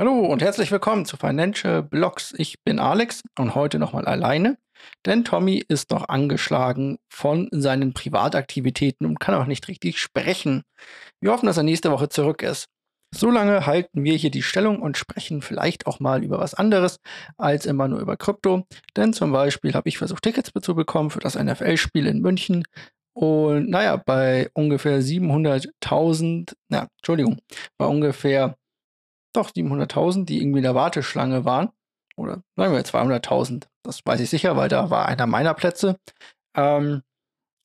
Hallo und herzlich willkommen zu Financial Blogs. Ich bin Alex und heute nochmal alleine, denn Tommy ist noch angeschlagen von seinen Privataktivitäten und kann auch nicht richtig sprechen. Wir hoffen, dass er nächste Woche zurück ist. Solange halten wir hier die Stellung und sprechen vielleicht auch mal über was anderes als immer nur über Krypto. Denn zum Beispiel habe ich versucht, Tickets zu bekommen für das NFL-Spiel in München. Und naja, bei ungefähr 700.000, na, Entschuldigung, bei ungefähr doch 700.000, die irgendwie in der Warteschlange waren. Oder sagen wir 200.000, das weiß ich sicher, weil da war einer meiner Plätze. Ähm,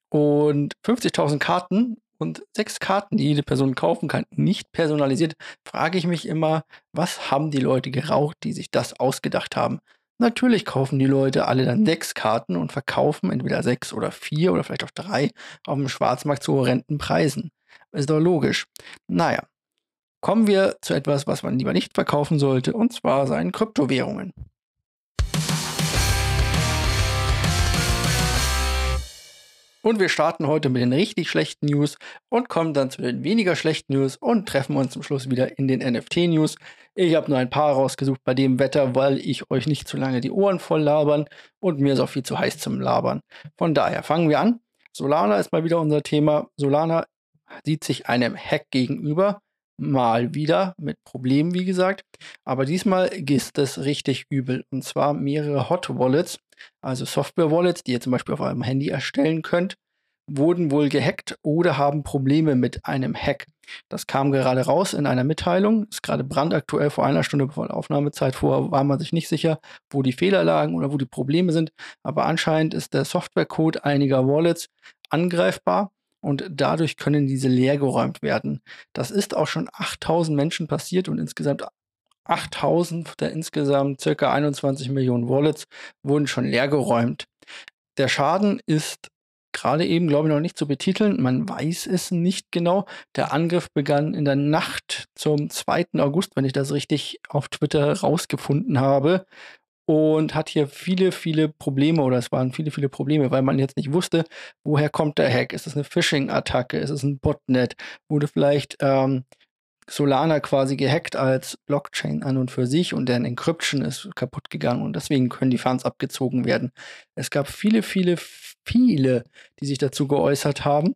und 50.000 Karten und sechs Karten, die jede Person kaufen kann, nicht personalisiert, frage ich mich immer, was haben die Leute geraucht, die sich das ausgedacht haben? Natürlich kaufen die Leute alle dann sechs Karten und verkaufen entweder sechs oder vier oder vielleicht auch drei auf dem Schwarzmarkt zu horrenden Preisen. Ist doch logisch. Naja, kommen wir zu etwas, was man lieber nicht verkaufen sollte, und zwar seinen Kryptowährungen. Und wir starten heute mit den richtig schlechten News und kommen dann zu den weniger schlechten News und treffen uns zum Schluss wieder in den NFT-News. Ich habe nur ein paar rausgesucht bei dem Wetter, weil ich euch nicht zu lange die Ohren voll labern und mir ist auch viel zu heiß zum Labern. Von daher fangen wir an. Solana ist mal wieder unser Thema. Solana sieht sich einem Hack gegenüber mal wieder mit Problemen, wie gesagt. Aber diesmal ist es richtig übel. Und zwar mehrere Hot Wallets, also Software-Wallets, die ihr zum Beispiel auf eurem Handy erstellen könnt, wurden wohl gehackt oder haben Probleme mit einem Hack. Das kam gerade raus in einer Mitteilung, ist gerade brandaktuell vor einer Stunde vor der Aufnahmezeit. Vorher war man sich nicht sicher, wo die Fehler lagen oder wo die Probleme sind. Aber anscheinend ist der Softwarecode einiger Wallets angreifbar und dadurch können diese leergeräumt werden. Das ist auch schon 8000 Menschen passiert und insgesamt 8000 der insgesamt circa 21 Millionen Wallets wurden schon leergeräumt. Der Schaden ist gerade eben, glaube ich, noch nicht zu betiteln. Man weiß es nicht genau. Der Angriff begann in der Nacht zum 2. August, wenn ich das richtig auf Twitter rausgefunden habe und hat hier viele, viele Probleme oder es waren viele, viele Probleme, weil man jetzt nicht wusste, woher kommt der Hack? Ist es eine Phishing-Attacke? Ist es ein Botnet? Wurde vielleicht ähm, Solana quasi gehackt als Blockchain an und für sich und deren Encryption ist kaputt gegangen und deswegen können die Funds abgezogen werden. Es gab viele, viele, viele, die sich dazu geäußert haben.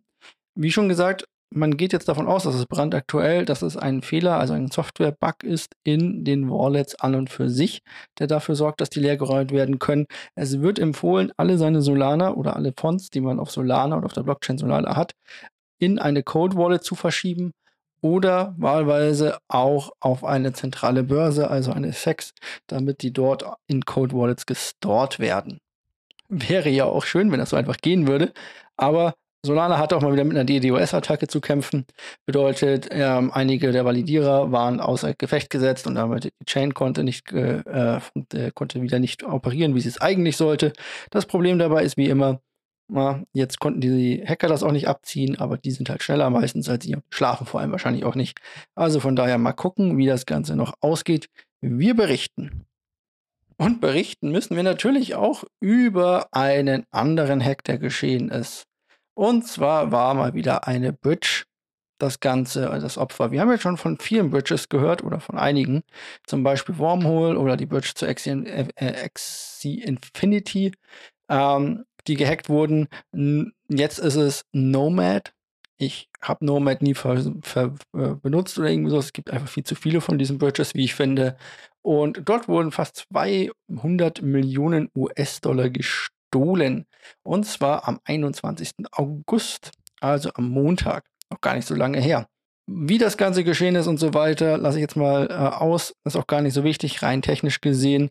Wie schon gesagt, man geht jetzt davon aus, dass es brandaktuell, dass es ein Fehler, also ein Software-Bug ist in den Wallets an und für sich, der dafür sorgt, dass die leergeräumt werden können. Es wird empfohlen, alle seine Solana oder alle Fonts, die man auf Solana oder auf der Blockchain Solana hat, in eine Code Wallet zu verschieben oder wahlweise auch auf eine zentrale Börse, also eine SEX, damit die dort in Code Wallets gestort werden. Wäre ja auch schön, wenn das so einfach gehen würde, aber Solana hat auch mal wieder mit einer DDoS-Attacke zu kämpfen. Bedeutet, ähm, einige der Validierer waren außer Gefecht gesetzt und damit die Chain konnte nicht äh, äh, konnte wieder nicht operieren, wie sie es eigentlich sollte. Das Problem dabei ist wie immer, na, jetzt konnten die Hacker das auch nicht abziehen, aber die sind halt schneller meistens als sie, schlafen vor allem wahrscheinlich auch nicht. Also von daher mal gucken, wie das Ganze noch ausgeht. Wir berichten. Und berichten müssen wir natürlich auch über einen anderen Hack, der geschehen ist. Und zwar war mal wieder eine Bridge das Ganze, das Opfer. Wir haben jetzt schon von vielen Bridges gehört oder von einigen. Zum Beispiel Wormhole oder die Bridge zu Axie, äh, Infinity, ähm, die gehackt wurden. Jetzt ist es Nomad. Ich habe Nomad nie ver, ver, äh, benutzt oder irgendwie so. Es gibt einfach viel zu viele von diesen Bridges, wie ich finde. Und dort wurden fast 200 Millionen US-Dollar gestohlen gestohlen. Und zwar am 21. August, also am Montag. Noch gar nicht so lange her. Wie das Ganze geschehen ist und so weiter, lasse ich jetzt mal äh, aus. Ist auch gar nicht so wichtig, rein technisch gesehen.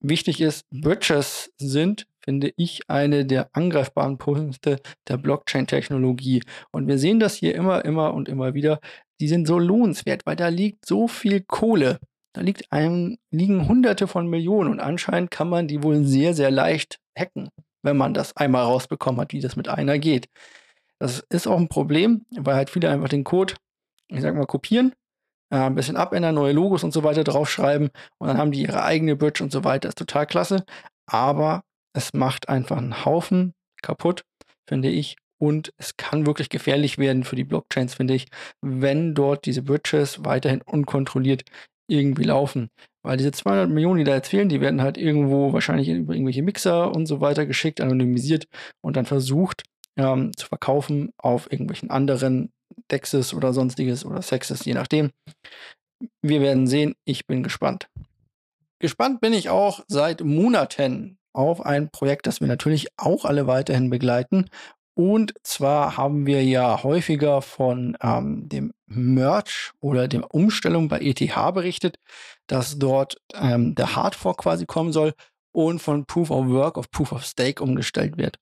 Wichtig ist, Bridges sind, finde ich, eine der angreifbaren Punkte der Blockchain-Technologie. Und wir sehen das hier immer, immer und immer wieder. Die sind so lohnenswert, weil da liegt so viel Kohle. Da liegt einem, liegen Hunderte von Millionen und anscheinend kann man die wohl sehr, sehr leicht hacken, wenn man das einmal rausbekommen hat, wie das mit einer geht. Das ist auch ein Problem, weil halt viele einfach den Code, ich sag mal, kopieren, äh, ein bisschen abändern, neue Logos und so weiter draufschreiben und dann haben die ihre eigene Bridge und so weiter. Ist total klasse. Aber es macht einfach einen Haufen kaputt, finde ich. Und es kann wirklich gefährlich werden für die Blockchains, finde ich, wenn dort diese Bridges weiterhin unkontrolliert irgendwie laufen. Weil diese 200 Millionen, die da jetzt fehlen, die werden halt irgendwo wahrscheinlich über irgendwelche Mixer und so weiter geschickt, anonymisiert und dann versucht ähm, zu verkaufen auf irgendwelchen anderen Dexes oder sonstiges oder Sexes, je nachdem. Wir werden sehen. Ich bin gespannt. Gespannt bin ich auch seit Monaten auf ein Projekt, das wir natürlich auch alle weiterhin begleiten. Und zwar haben wir ja häufiger von ähm, dem Merch oder der Umstellung bei ETH berichtet, dass dort ähm, der Hardfork quasi kommen soll und von Proof of Work auf Proof of Stake umgestellt wird.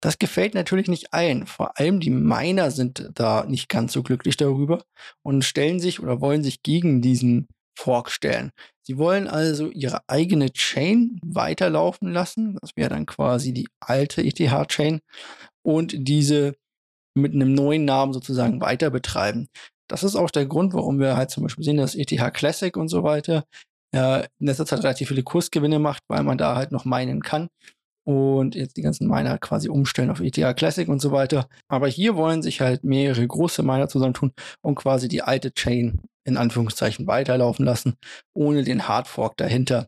Das gefällt natürlich nicht allen. Vor allem die Miner sind da nicht ganz so glücklich darüber und stellen sich oder wollen sich gegen diesen Fork stellen. Sie wollen also ihre eigene Chain weiterlaufen lassen. Das wäre dann quasi die alte ETH-Chain und diese mit einem neuen Namen sozusagen weiter betreiben. Das ist auch der Grund, warum wir halt zum Beispiel sehen, dass ETH Classic und so weiter äh, in letzter Zeit relativ viele Kursgewinne macht, weil man da halt noch meinen kann und jetzt die ganzen Miner quasi umstellen auf ETH Classic und so weiter. Aber hier wollen sich halt mehrere große Miner zusammentun und quasi die alte Chain in Anführungszeichen weiterlaufen lassen, ohne den Hardfork dahinter.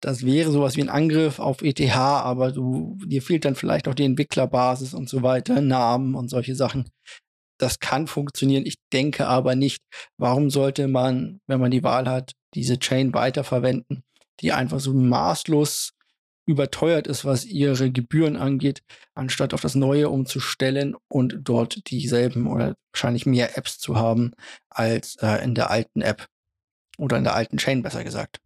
Das wäre sowas wie ein Angriff auf ETH, aber du, dir fehlt dann vielleicht auch die Entwicklerbasis und so weiter, Namen und solche Sachen. Das kann funktionieren. Ich denke aber nicht, warum sollte man, wenn man die Wahl hat, diese Chain weiterverwenden, die einfach so maßlos überteuert ist, was ihre Gebühren angeht, anstatt auf das Neue umzustellen und dort dieselben oder wahrscheinlich mehr Apps zu haben als äh, in der alten App oder in der alten Chain besser gesagt.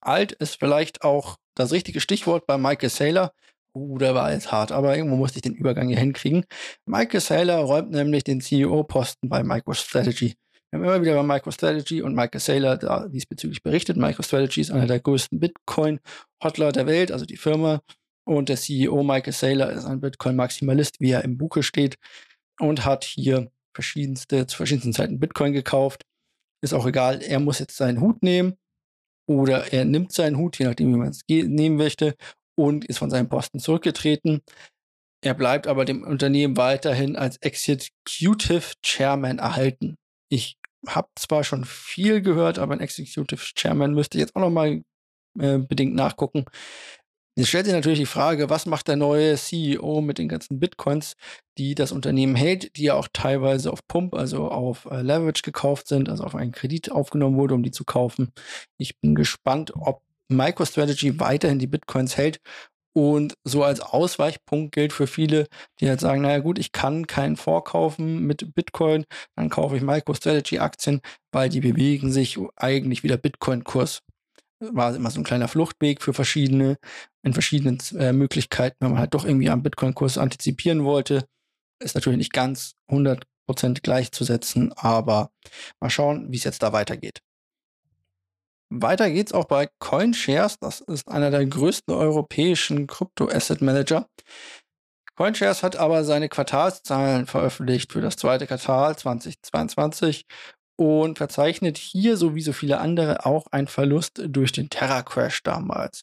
Alt ist vielleicht auch das richtige Stichwort bei Michael Saylor. Uh, der war jetzt hart, aber irgendwo musste ich den Übergang hier hinkriegen. Michael Saylor räumt nämlich den CEO-Posten bei MicroStrategy haben immer wieder über MicroStrategy und Michael Saylor diesbezüglich berichtet. MicroStrategy ist einer der größten Bitcoin-Hodler der Welt, also die Firma. Und der CEO Michael Saylor ist ein Bitcoin-Maximalist, wie er im Buche steht, und hat hier verschiedenste, zu verschiedensten Zeiten Bitcoin gekauft. Ist auch egal, er muss jetzt seinen Hut nehmen oder er nimmt seinen Hut, je nachdem, wie man es nehmen möchte, und ist von seinem Posten zurückgetreten. Er bleibt aber dem Unternehmen weiterhin als Executive Chairman erhalten. Ich habe zwar schon viel gehört, aber ein Executive Chairman müsste jetzt auch noch mal äh, bedingt nachgucken. Jetzt stellt sich natürlich die Frage, was macht der neue CEO mit den ganzen Bitcoins, die das Unternehmen hält, die ja auch teilweise auf Pump, also auf äh, Leverage gekauft sind, also auf einen Kredit aufgenommen wurde, um die zu kaufen. Ich bin gespannt, ob MicroStrategy weiterhin die Bitcoins hält und so als Ausweichpunkt gilt für viele, die halt sagen, naja gut, ich kann keinen vorkaufen mit Bitcoin, dann kaufe ich MicroStrategy-Aktien, weil die bewegen sich eigentlich wieder Bitcoin-Kurs. War immer so ein kleiner Fluchtweg für verschiedene, in verschiedenen äh, Möglichkeiten, wenn man halt doch irgendwie am Bitcoin-Kurs antizipieren wollte. Ist natürlich nicht ganz 100% gleichzusetzen, aber mal schauen, wie es jetzt da weitergeht. Weiter geht's auch bei CoinShares. Das ist einer der größten europäischen Krypto-Asset-Manager. CoinShares hat aber seine Quartalszahlen veröffentlicht für das zweite Quartal 2022 und verzeichnet hier, so wie so viele andere, auch einen Verlust durch den Terra-Crash damals.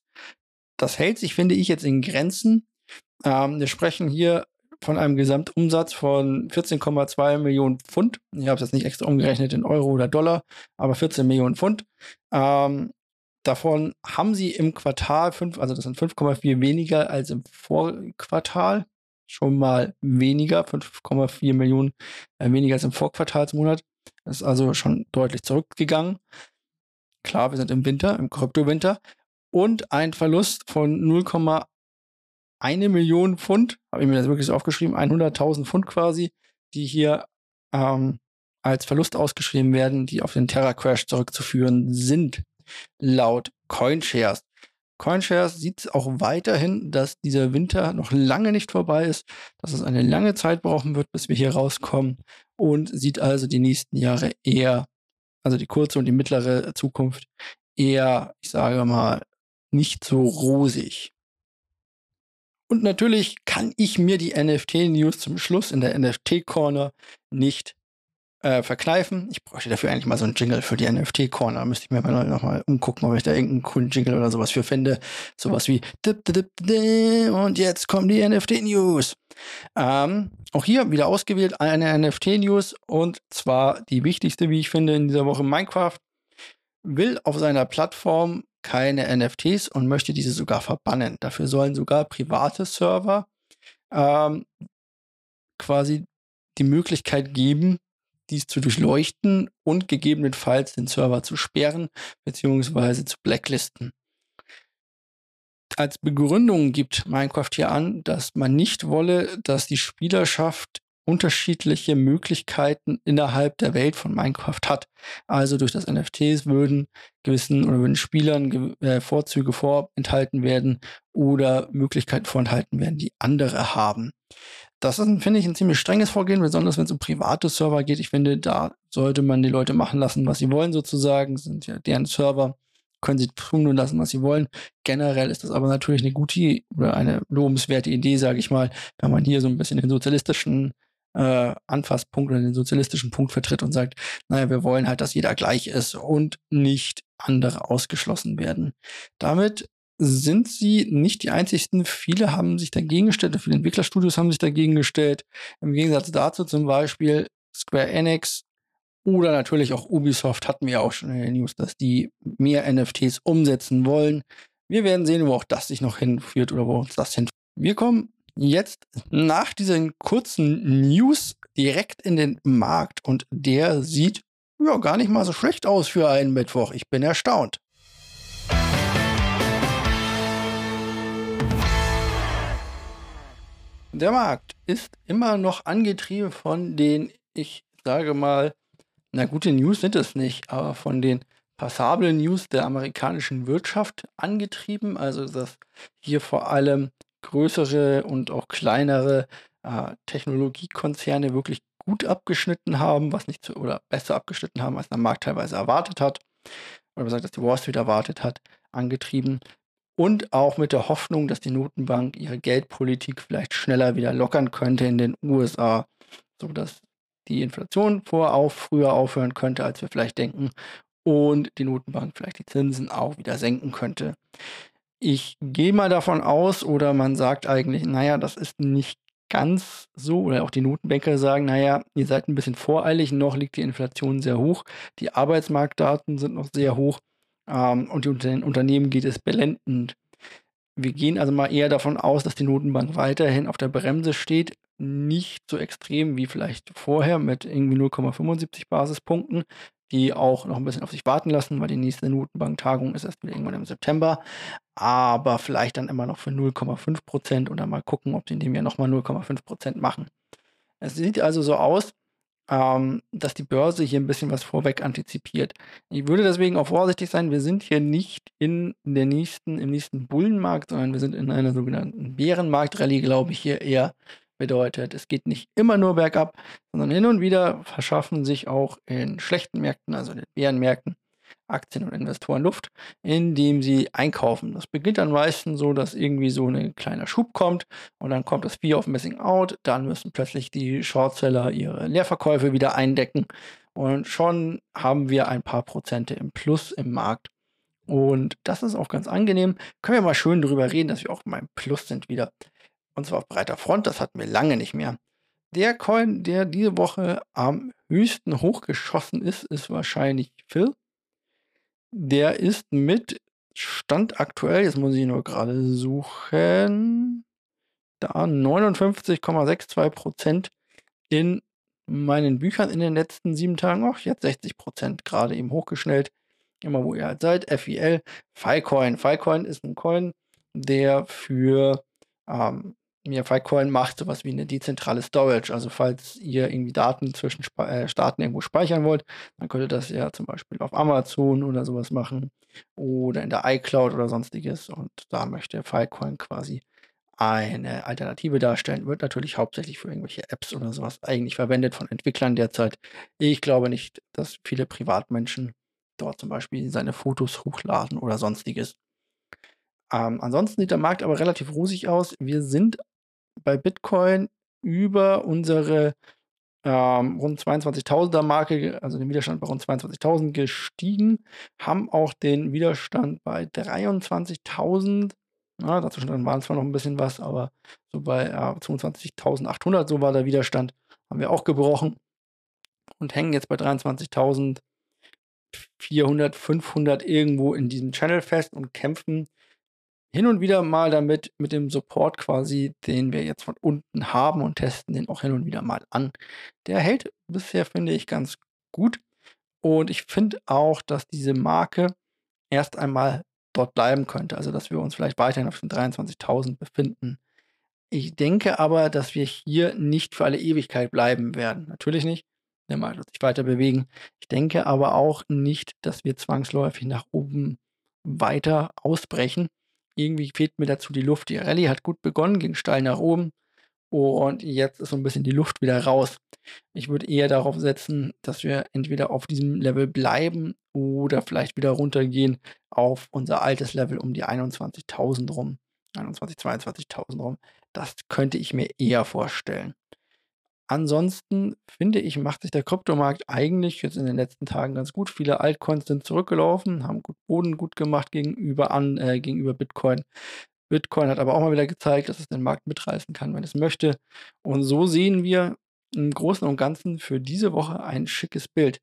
Das hält sich, finde ich, jetzt in Grenzen. Ähm, wir sprechen hier von einem Gesamtumsatz von 14,2 Millionen Pfund. Ich habe es jetzt nicht extra umgerechnet in Euro oder Dollar, aber 14 Millionen Pfund. Ähm, davon haben sie im Quartal 5, also das sind 5,4 weniger als im Vorquartal. Schon mal weniger, 5,4 Millionen äh, weniger als im Vorquartalsmonat. Das ist also schon deutlich zurückgegangen. Klar, wir sind im Winter, im Kryptowinter. Und ein Verlust von 0,1 eine Million Pfund, habe ich mir das wirklich so aufgeschrieben, 100.000 Pfund quasi, die hier ähm, als Verlust ausgeschrieben werden, die auf den Terra Crash zurückzuführen sind, laut CoinShares. CoinShares sieht auch weiterhin, dass dieser Winter noch lange nicht vorbei ist, dass es eine lange Zeit brauchen wird, bis wir hier rauskommen und sieht also die nächsten Jahre eher, also die kurze und die mittlere Zukunft eher, ich sage mal, nicht so rosig. Und natürlich kann ich mir die NFT-News zum Schluss in der NFT-Corner nicht äh, verkneifen. Ich bräuchte dafür eigentlich mal so einen Jingle für die NFT-Corner. Müsste ich mir mal noch mal umgucken, ob ich da irgendeinen coolen Jingle oder sowas für finde. Sowas wie und jetzt kommen die NFT-News. Ähm, auch hier wieder ausgewählt eine NFT-News und zwar die wichtigste, wie ich finde, in dieser Woche Minecraft. will auf seiner Plattform keine NFTs und möchte diese sogar verbannen. Dafür sollen sogar private Server ähm, quasi die Möglichkeit geben, dies zu durchleuchten und gegebenenfalls den Server zu sperren bzw. zu blacklisten. Als Begründung gibt Minecraft hier an, dass man nicht wolle, dass die Spielerschaft unterschiedliche Möglichkeiten innerhalb der Welt von Minecraft hat. Also durch das NFTs würden gewissen oder würden Spielern äh, Vorzüge vorenthalten werden oder Möglichkeiten vorenthalten werden, die andere haben. Das ist, finde ich, ein ziemlich strenges Vorgehen, besonders wenn es um private Server geht. Ich finde, da sollte man die Leute machen lassen, was sie wollen, sozusagen. Das sind ja deren Server, können sie tun und lassen, was sie wollen. Generell ist das aber natürlich eine gute oder eine lobenswerte Idee, sage ich mal, wenn man hier so ein bisschen den sozialistischen äh, Anfasspunkt oder den sozialistischen Punkt vertritt und sagt, naja, wir wollen halt, dass jeder gleich ist und nicht andere ausgeschlossen werden. Damit sind sie nicht die einzigsten. Viele haben sich dagegen gestellt, viele Entwicklerstudios haben sich dagegen gestellt. Im Gegensatz dazu zum Beispiel Square Enix oder natürlich auch Ubisoft hatten wir auch schon in den News, dass die mehr NFTs umsetzen wollen. Wir werden sehen, wo auch das sich noch hinführt oder wo uns das hinführt. Wir kommen jetzt nach diesen kurzen News direkt in den Markt und der sieht ja gar nicht mal so schlecht aus für einen Mittwoch. Ich bin erstaunt. Der Markt ist immer noch angetrieben von den, ich sage mal, na gute News sind es nicht, aber von den passablen News der amerikanischen Wirtschaft angetrieben. Also dass hier vor allem größere und auch kleinere äh, Technologiekonzerne wirklich gut abgeschnitten haben, was nicht zu, oder besser abgeschnitten haben, als der Markt teilweise erwartet hat, oder gesagt, dass die Wall Street erwartet hat, angetrieben. Und auch mit der Hoffnung, dass die Notenbank ihre Geldpolitik vielleicht schneller wieder lockern könnte in den USA, sodass die Inflation vorauf, früher aufhören könnte, als wir vielleicht denken, und die Notenbank vielleicht die Zinsen auch wieder senken könnte. Ich gehe mal davon aus, oder man sagt eigentlich, naja, das ist nicht ganz so, oder auch die Notenbanker sagen, naja, ihr seid ein bisschen voreilig, noch liegt die Inflation sehr hoch, die Arbeitsmarktdaten sind noch sehr hoch ähm, und den Unternehmen geht es blendend. Wir gehen also mal eher davon aus, dass die Notenbank weiterhin auf der Bremse steht, nicht so extrem wie vielleicht vorher mit irgendwie 0,75 Basispunkten, die auch noch ein bisschen auf sich warten lassen, weil die nächste Notenbanktagung ist erst wieder irgendwann im September. Aber vielleicht dann immer noch für 0,5 Prozent oder mal gucken, ob sie in dem Jahr nochmal 0,5 Prozent machen. Es sieht also so aus, ähm, dass die Börse hier ein bisschen was vorweg antizipiert. Ich würde deswegen auch vorsichtig sein, wir sind hier nicht in der nächsten, im nächsten Bullenmarkt, sondern wir sind in einer sogenannten Bärenmarktrallye, glaube ich, hier eher Bedeutet, es geht nicht immer nur bergab, sondern hin und wieder verschaffen sich auch in schlechten Märkten, also in den Bärenmärkten, Aktien und Investoren Luft, indem sie einkaufen. Das beginnt dann meistens so, dass irgendwie so ein kleiner Schub kommt und dann kommt das Fear of Missing Out, dann müssen plötzlich die Shortseller ihre Leerverkäufe wieder eindecken und schon haben wir ein paar Prozente im Plus im Markt. Und das ist auch ganz angenehm. Können wir mal schön darüber reden, dass wir auch mal im Plus sind wieder. Und zwar auf breiter Front, das hatten wir lange nicht mehr. Der Coin, der diese Woche am höchsten hochgeschossen ist, ist wahrscheinlich Phil. Der ist mit Stand aktuell, jetzt muss ich nur gerade suchen, da 59,62% in meinen Büchern in den letzten sieben Tagen. Ach, jetzt 60% gerade eben hochgeschnellt. Immer wo ihr halt seid. FIL, Filecoin. Filecoin ist ein Coin, der für ähm, ja, Filecoin macht sowas wie eine dezentrale Storage. Also falls ihr irgendwie Daten zwischen Sp äh, Staaten irgendwo speichern wollt, dann könnt ihr das ja zum Beispiel auf Amazon oder sowas machen oder in der iCloud oder sonstiges. Und da möchte Filecoin quasi eine Alternative darstellen. Wird natürlich hauptsächlich für irgendwelche Apps oder sowas eigentlich verwendet von Entwicklern derzeit. Ich glaube nicht, dass viele Privatmenschen dort zum Beispiel seine Fotos hochladen oder sonstiges. Ähm, ansonsten sieht der Markt aber relativ rosig aus. Wir sind bei Bitcoin über unsere ähm, rund 22.000er Marke, also den Widerstand bei rund 22.000 gestiegen, haben auch den Widerstand bei 23.000, ja, dazwischen waren zwar noch ein bisschen was, aber so bei äh, 22.800, so war der Widerstand, haben wir auch gebrochen und hängen jetzt bei 23.000 400, 500 irgendwo in diesem Channel fest und kämpfen hin und wieder mal damit, mit dem Support quasi, den wir jetzt von unten haben und testen den auch hin und wieder mal an. Der hält bisher, finde ich, ganz gut. Und ich finde auch, dass diese Marke erst einmal dort bleiben könnte. Also, dass wir uns vielleicht weiterhin auf den 23.000 befinden. Ich denke aber, dass wir hier nicht für alle Ewigkeit bleiben werden. Natürlich nicht. Der Markt wird sich weiter bewegen. Ich denke aber auch nicht, dass wir zwangsläufig nach oben weiter ausbrechen. Irgendwie fehlt mir dazu die Luft. Die Rallye hat gut begonnen, ging steil nach oben. Und jetzt ist so ein bisschen die Luft wieder raus. Ich würde eher darauf setzen, dass wir entweder auf diesem Level bleiben oder vielleicht wieder runtergehen auf unser altes Level um die 21.000 rum. 21.000, 22.000 rum. Das könnte ich mir eher vorstellen. Ansonsten finde ich, macht sich der Kryptomarkt eigentlich jetzt in den letzten Tagen ganz gut. Viele Altcoins sind zurückgelaufen, haben gut Boden gut gemacht gegenüber, an, äh, gegenüber Bitcoin. Bitcoin hat aber auch mal wieder gezeigt, dass es den Markt mitreißen kann, wenn es möchte. Und so sehen wir im Großen und Ganzen für diese Woche ein schickes Bild.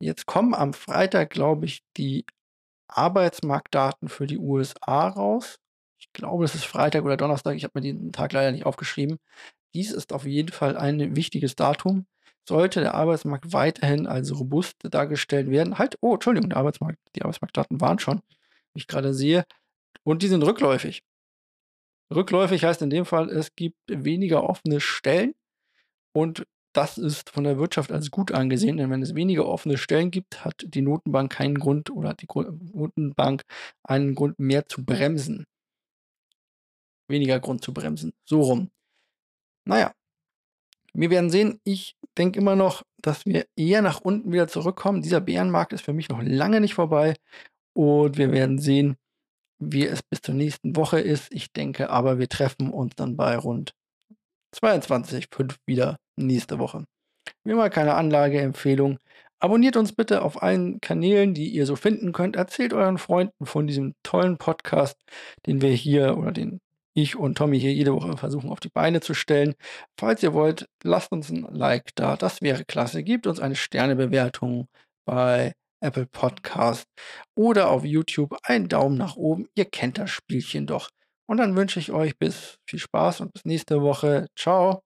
Jetzt kommen am Freitag, glaube ich, die Arbeitsmarktdaten für die USA raus. Ich glaube, es ist Freitag oder Donnerstag. Ich habe mir den Tag leider nicht aufgeschrieben. Dies ist auf jeden Fall ein wichtiges Datum. Sollte der Arbeitsmarkt weiterhin als robust dargestellt werden, halt, oh, Entschuldigung, der Arbeitsmarkt, die Arbeitsmarktdaten waren schon, wie ich gerade sehe, und die sind rückläufig. Rückläufig heißt in dem Fall, es gibt weniger offene Stellen und das ist von der Wirtschaft als gut angesehen, denn wenn es weniger offene Stellen gibt, hat die Notenbank keinen Grund oder die Notenbank einen Grund mehr zu bremsen. Weniger Grund zu bremsen. So rum. Naja, wir werden sehen. Ich denke immer noch, dass wir eher nach unten wieder zurückkommen. Dieser Bärenmarkt ist für mich noch lange nicht vorbei. Und wir werden sehen, wie es bis zur nächsten Woche ist. Ich denke aber, wir treffen uns dann bei rund 22,5 wieder nächste Woche. Wie immer keine Anlageempfehlung. Abonniert uns bitte auf allen Kanälen, die ihr so finden könnt. Erzählt euren Freunden von diesem tollen Podcast, den wir hier oder den ich und Tommy hier jede Woche versuchen auf die Beine zu stellen. Falls ihr wollt, lasst uns ein Like da. Das wäre klasse. Gebt uns eine Sternebewertung bei Apple Podcast oder auf YouTube einen Daumen nach oben. Ihr kennt das Spielchen doch. Und dann wünsche ich euch bis viel Spaß und bis nächste Woche. Ciao.